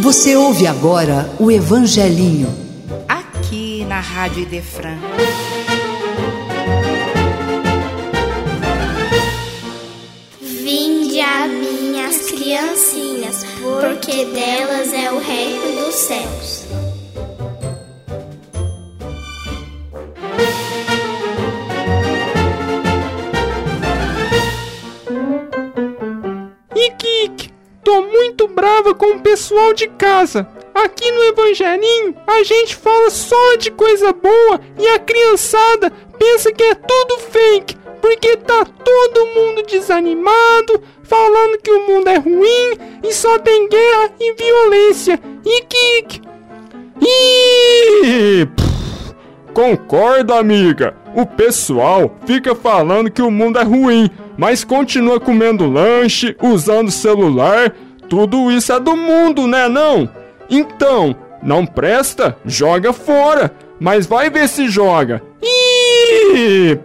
Você ouve agora o Evangelinho. Aqui na Rádio Idefran. Vinde a minhas criancinhas, porque delas é o reino dos céus. Com o pessoal de casa. Aqui no Evangelinho a gente fala só de coisa boa e a criançada pensa que é tudo fake, porque tá todo mundo desanimado, falando que o mundo é ruim e só tem guerra e violência. Ike, Ih, pff, Concordo, amiga. O pessoal fica falando que o mundo é ruim, mas continua comendo lanche, usando celular. Tudo isso é do mundo, né não? Então, não presta? Joga fora. Mas vai ver se joga. Ih!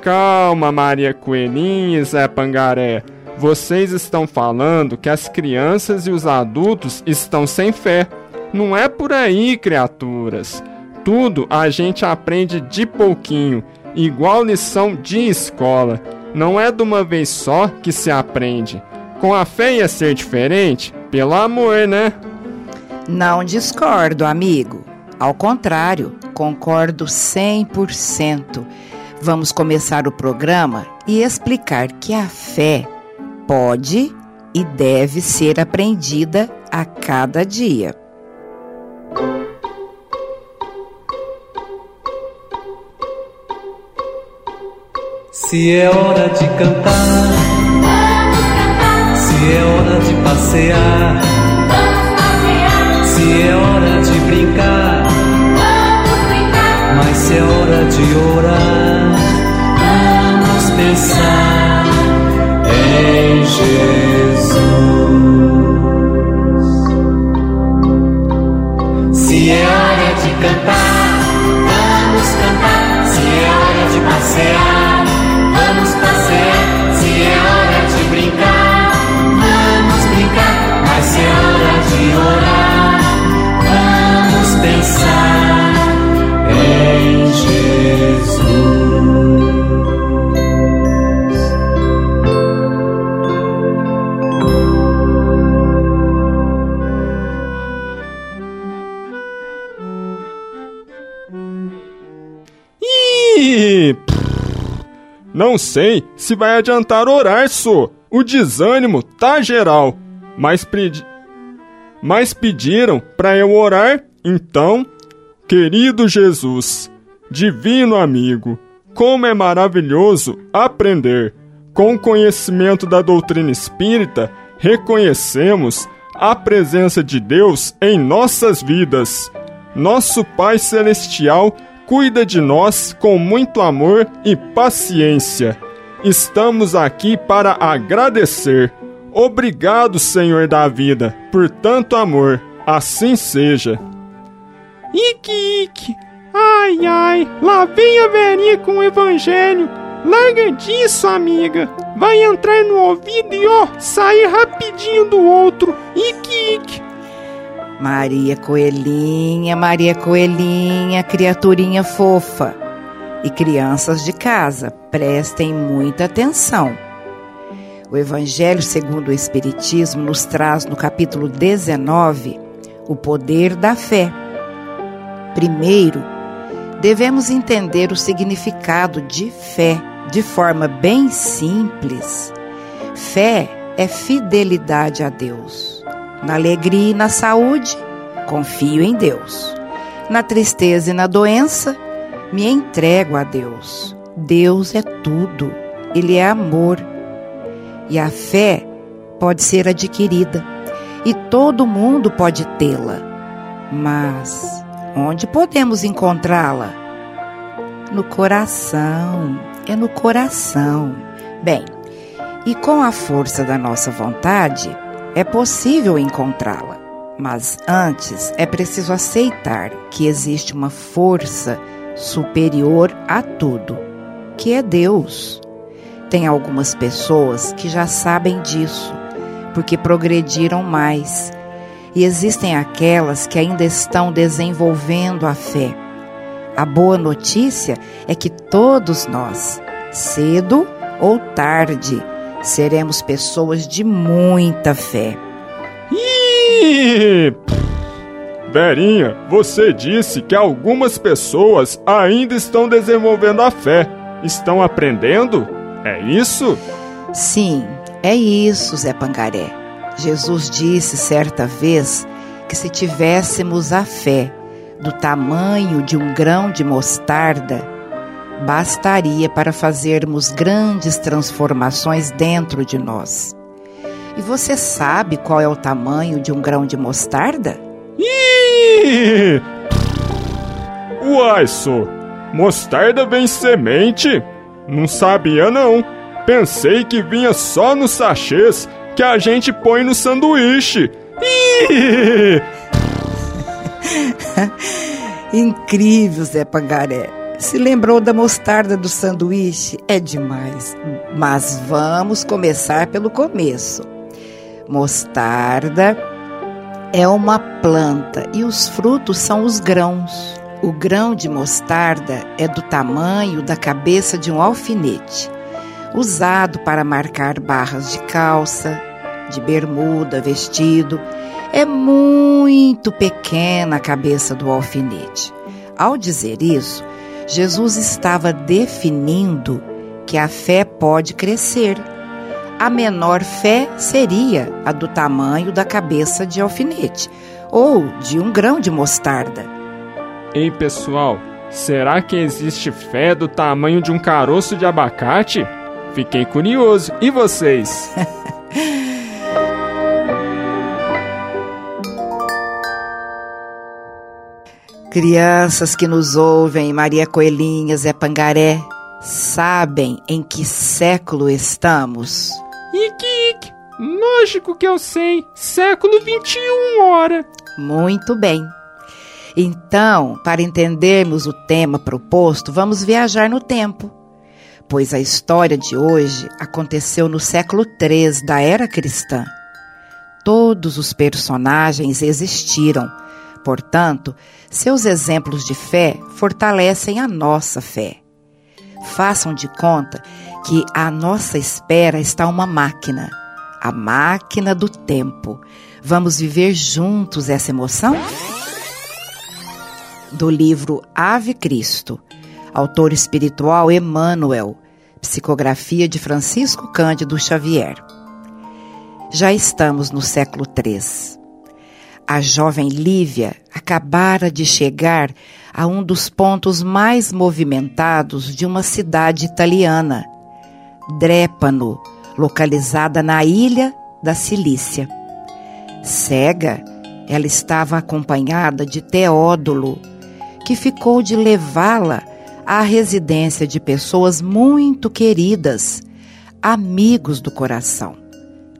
Calma, Maria Coelhinha e Zé Pangaré. Vocês estão falando que as crianças e os adultos estão sem fé. Não é por aí, criaturas. Tudo a gente aprende de pouquinho, igual lição de escola. Não é de uma vez só que se aprende. Com a fé ia ser diferente? Pelo amor, né? Não discordo, amigo. Ao contrário, concordo 100%. Vamos começar o programa e explicar que a fé pode e deve ser aprendida a cada dia. Se é hora de cantar, se é hora de passear, se é hora de brincar, mas se é hora de orar, vamos pensar em Jesus. Não sei se vai adiantar orar, só. O desânimo tá geral. Mas, pedi... Mas pediram para eu orar, então, querido Jesus, divino amigo, como é maravilhoso aprender. Com o conhecimento da doutrina espírita, reconhecemos a presença de Deus em nossas vidas. Nosso Pai Celestial cuida de nós com muito amor e paciência. Estamos aqui para agradecer. Obrigado, Senhor da vida, por tanto amor. Assim seja. Ike, Ike. Ai, ai, lá vem a velhinha com o evangelho. Larga disso, amiga. Vai entrar no ouvido e ó, sair rapidinho do outro. Ike, Ike. Maria Coelhinha, Maria Coelhinha, criaturinha fofa. E crianças de casa, prestem muita atenção. O Evangelho segundo o Espiritismo nos traz no capítulo 19 o poder da fé. Primeiro, devemos entender o significado de fé de forma bem simples. Fé é fidelidade a Deus. Na alegria e na saúde, confio em Deus. Na tristeza e na doença, me entrego a Deus. Deus é tudo, Ele é amor. E a fé pode ser adquirida e todo mundo pode tê-la. Mas onde podemos encontrá-la? No coração, é no coração. Bem, e com a força da nossa vontade, é possível encontrá-la. Mas antes é preciso aceitar que existe uma força superior a tudo, que é Deus. Tem algumas pessoas que já sabem disso, porque progrediram mais. E existem aquelas que ainda estão desenvolvendo a fé. A boa notícia é que todos nós, cedo ou tarde, seremos pessoas de muita fé. Ih! Verinha, você disse que algumas pessoas ainda estão desenvolvendo a fé. Estão aprendendo? É isso? Sim, é isso, Zé Pangaré. Jesus disse certa vez que se tivéssemos a fé do tamanho de um grão de mostarda, bastaria para fazermos grandes transformações dentro de nós. E você sabe qual é o tamanho de um grão de mostarda? Ih! Uai, só. Mostarda vem semente? Não sabia não. Pensei que vinha só nos sachês que a gente põe no sanduíche. Incrível, Zé Pangaré. Se lembrou da mostarda do sanduíche? É demais. Mas vamos começar pelo começo. Mostarda é uma planta e os frutos são os grãos. O grão de mostarda é do tamanho da cabeça de um alfinete, usado para marcar barras de calça, de bermuda, vestido. É muito pequena a cabeça do alfinete. Ao dizer isso, Jesus estava definindo que a fé pode crescer. A menor fé seria a do tamanho da cabeça de alfinete ou de um grão de mostarda. Ei, pessoal, será que existe fé do tamanho de um caroço de abacate? Fiquei curioso. E vocês? Crianças que nos ouvem, Maria Coelhinha, Zé Pangaré, sabem em que século estamos? Ike, lógico que eu sei. Século 21, ora. Muito bem. Então, para entendermos o tema proposto, vamos viajar no tempo. Pois a história de hoje aconteceu no século III da era cristã. Todos os personagens existiram, portanto, seus exemplos de fé fortalecem a nossa fé. Façam de conta que à nossa espera está uma máquina, a máquina do tempo. Vamos viver juntos essa emoção? Do livro Ave Cristo, autor espiritual Emmanuel, psicografia de Francisco Cândido Xavier. Já estamos no século III. A jovem Lívia acabara de chegar a um dos pontos mais movimentados de uma cidade italiana, Drépano, localizada na ilha da Cilícia. Cega, ela estava acompanhada de Teódulo, que ficou de levá-la à residência de pessoas muito queridas, amigos do coração,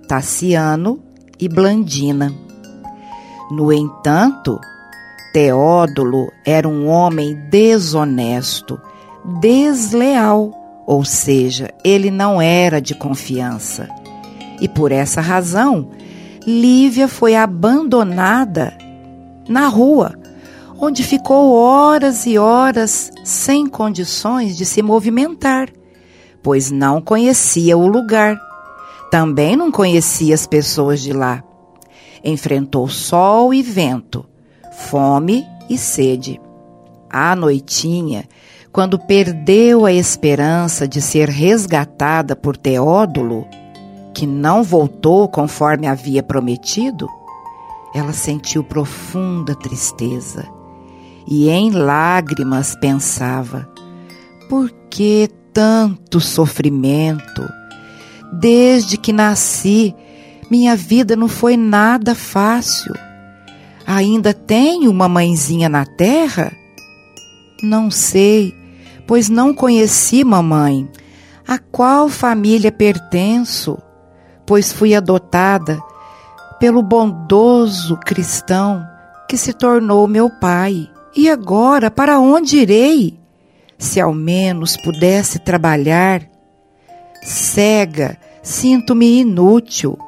Tassiano e Blandina. No entanto, Teódulo era um homem desonesto, desleal, ou seja, ele não era de confiança. E por essa razão, Lívia foi abandonada na rua, onde ficou horas e horas sem condições de se movimentar, pois não conhecia o lugar. Também não conhecia as pessoas de lá. Enfrentou sol e vento, fome e sede. À noitinha, quando perdeu a esperança de ser resgatada por Teódulo, que não voltou conforme havia prometido, ela sentiu profunda tristeza e em lágrimas pensava: por que tanto sofrimento? Desde que nasci, minha vida não foi nada fácil. Ainda tenho uma mãezinha na terra? Não sei, pois não conheci mamãe. A qual família pertenço? Pois fui adotada pelo bondoso cristão que se tornou meu pai. E agora, para onde irei? Se ao menos pudesse trabalhar. Cega, sinto-me inútil.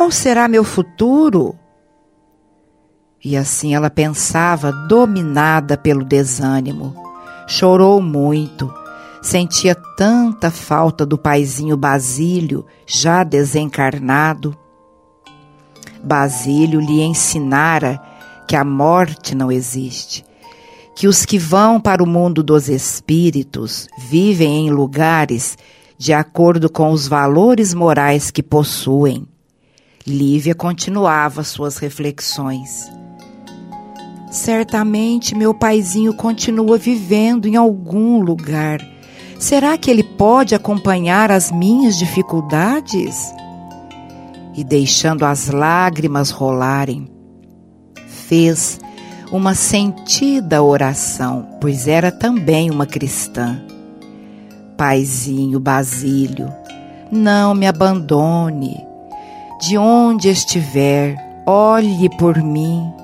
Qual será meu futuro? E assim ela pensava, dominada pelo desânimo. Chorou muito, sentia tanta falta do paizinho Basílio, já desencarnado. Basílio lhe ensinara que a morte não existe, que os que vão para o mundo dos espíritos vivem em lugares de acordo com os valores morais que possuem. Lívia continuava suas reflexões. Certamente meu paizinho continua vivendo em algum lugar. Será que ele pode acompanhar as minhas dificuldades? E deixando as lágrimas rolarem, fez uma sentida oração, pois era também uma cristã. Paizinho Basílio, não me abandone. De onde estiver, olhe por mim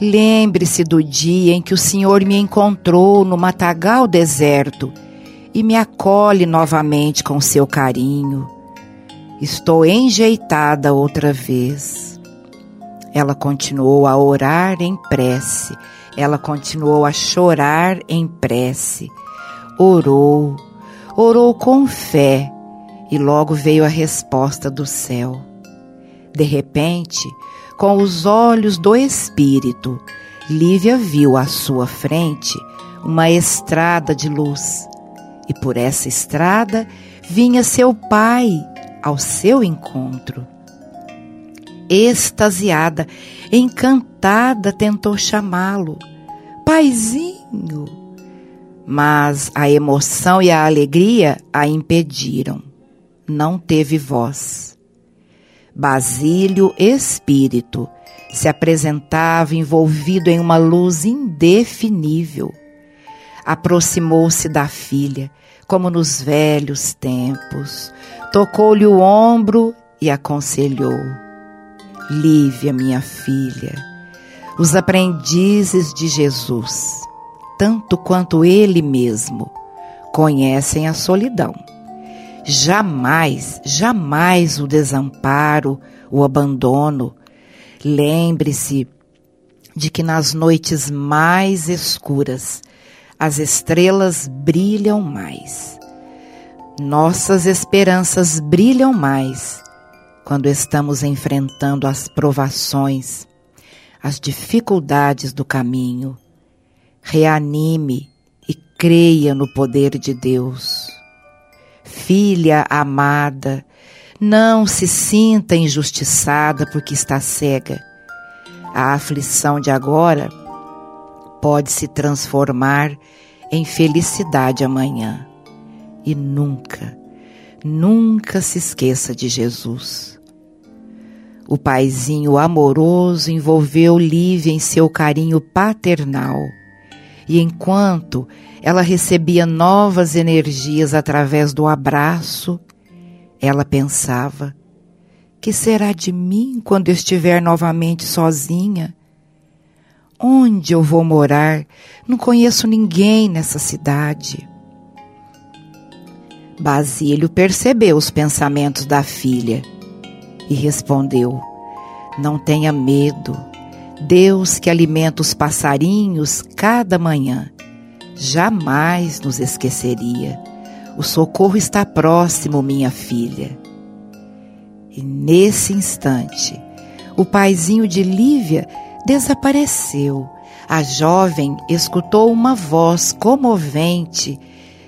Lembre-se do dia em que o Senhor me encontrou no matagal deserto e me acolhe novamente com seu carinho. Estou enjeitada outra vez. Ela continuou a orar em prece, ela continuou a chorar em prece. Orou, orou com fé e logo veio a resposta do céu. De repente, com os olhos do espírito, Lívia viu à sua frente uma estrada de luz. E por essa estrada vinha seu pai ao seu encontro. Extasiada, encantada, tentou chamá-lo. Paizinho! Mas a emoção e a alegria a impediram. Não teve voz. Basílio Espírito se apresentava envolvido em uma luz indefinível. Aproximou-se da filha, como nos velhos tempos, tocou-lhe o ombro e aconselhou: Lívia, minha filha, os aprendizes de Jesus, tanto quanto ele mesmo, conhecem a solidão jamais, jamais o desamparo, o abandono. Lembre-se de que nas noites mais escuras as estrelas brilham mais. Nossas esperanças brilham mais quando estamos enfrentando as provações, as dificuldades do caminho. Reanime e creia no poder de Deus. Filha amada, não se sinta injustiçada porque está cega. A aflição de agora pode se transformar em felicidade amanhã. E nunca, nunca se esqueça de Jesus. O paizinho amoroso envolveu Lívia em seu carinho paternal. E enquanto ela recebia novas energias através do abraço. Ela pensava: que será de mim quando estiver novamente sozinha? Onde eu vou morar? Não conheço ninguém nessa cidade. Basílio percebeu os pensamentos da filha e respondeu: Não tenha medo. Deus que alimenta os passarinhos cada manhã jamais nos esqueceria. O socorro está próximo, minha filha. E nesse instante, o paizinho de Lívia desapareceu. A jovem escutou uma voz comovente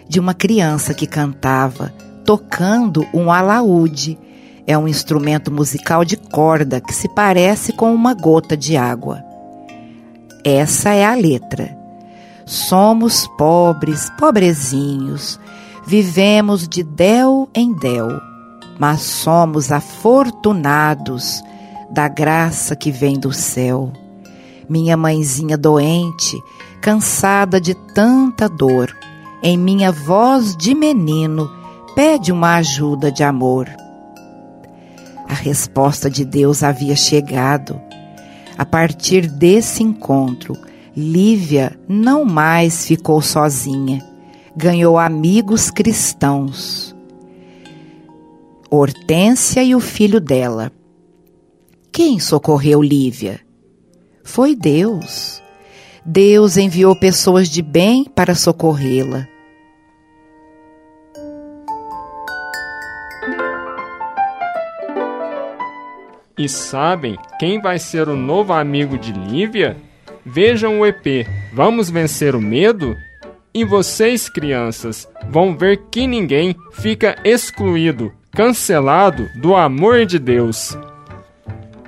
de uma criança que cantava, tocando um alaúde. É um instrumento musical de corda que se parece com uma gota de água. Essa é a letra. Somos pobres, pobrezinhos, vivemos de del em del, mas somos afortunados da graça que vem do céu. Minha mãezinha doente, cansada de tanta dor, em minha voz de menino, pede uma ajuda de amor. A resposta de Deus havia chegado. A partir desse encontro, Lívia não mais ficou sozinha, ganhou amigos cristãos. Hortência e o filho dela, Quem socorreu Lívia? Foi Deus. Deus enviou pessoas de bem para socorrê-la. E sabem quem vai ser o novo amigo de Lívia? Vejam o EP Vamos Vencer o Medo? E vocês, crianças, vão ver que ninguém fica excluído, cancelado do amor de Deus.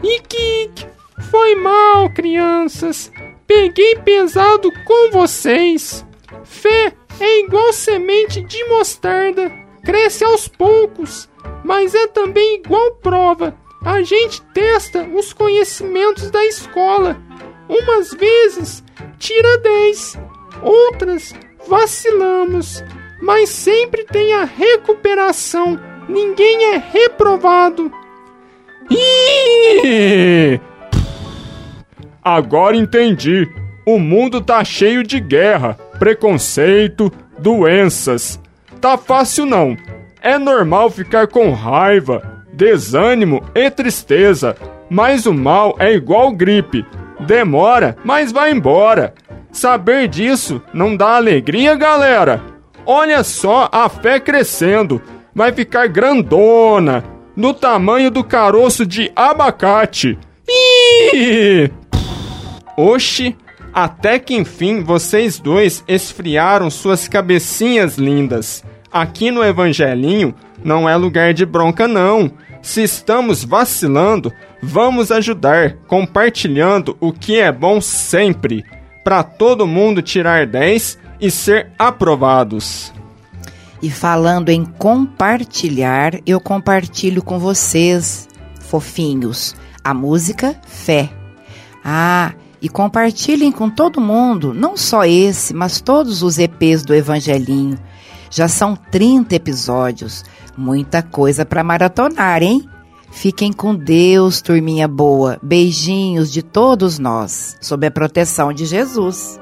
Ike, foi mal, crianças. Peguei pesado com vocês. Fé é igual semente de mostarda, cresce aos poucos, mas é também igual prova a gente testa os conhecimentos da escola. Umas vezes tira 10, outras vacilamos, mas sempre tem a recuperação. Ninguém é reprovado. Ih! Agora entendi. O mundo tá cheio de guerra, preconceito, doenças. Tá fácil não. É normal ficar com raiva, desânimo e tristeza. Mas o mal é igual gripe. Demora, mas vai embora. Saber disso não dá alegria, galera? Olha só a fé crescendo. Vai ficar grandona, no tamanho do caroço de abacate. Ih! Oxi, até que enfim vocês dois esfriaram suas cabecinhas lindas. Aqui no Evangelinho não é lugar de bronca, não. Se estamos vacilando, vamos ajudar, compartilhando o que é bom sempre, para todo mundo tirar 10 e ser aprovados. E falando em compartilhar, eu compartilho com vocês, fofinhos, a música Fé. Ah, e compartilhem com todo mundo, não só esse, mas todos os EPs do Evangelinho. Já são 30 episódios. Muita coisa para maratonar, hein? Fiquem com Deus, turminha boa. Beijinhos de todos nós, sob a proteção de Jesus.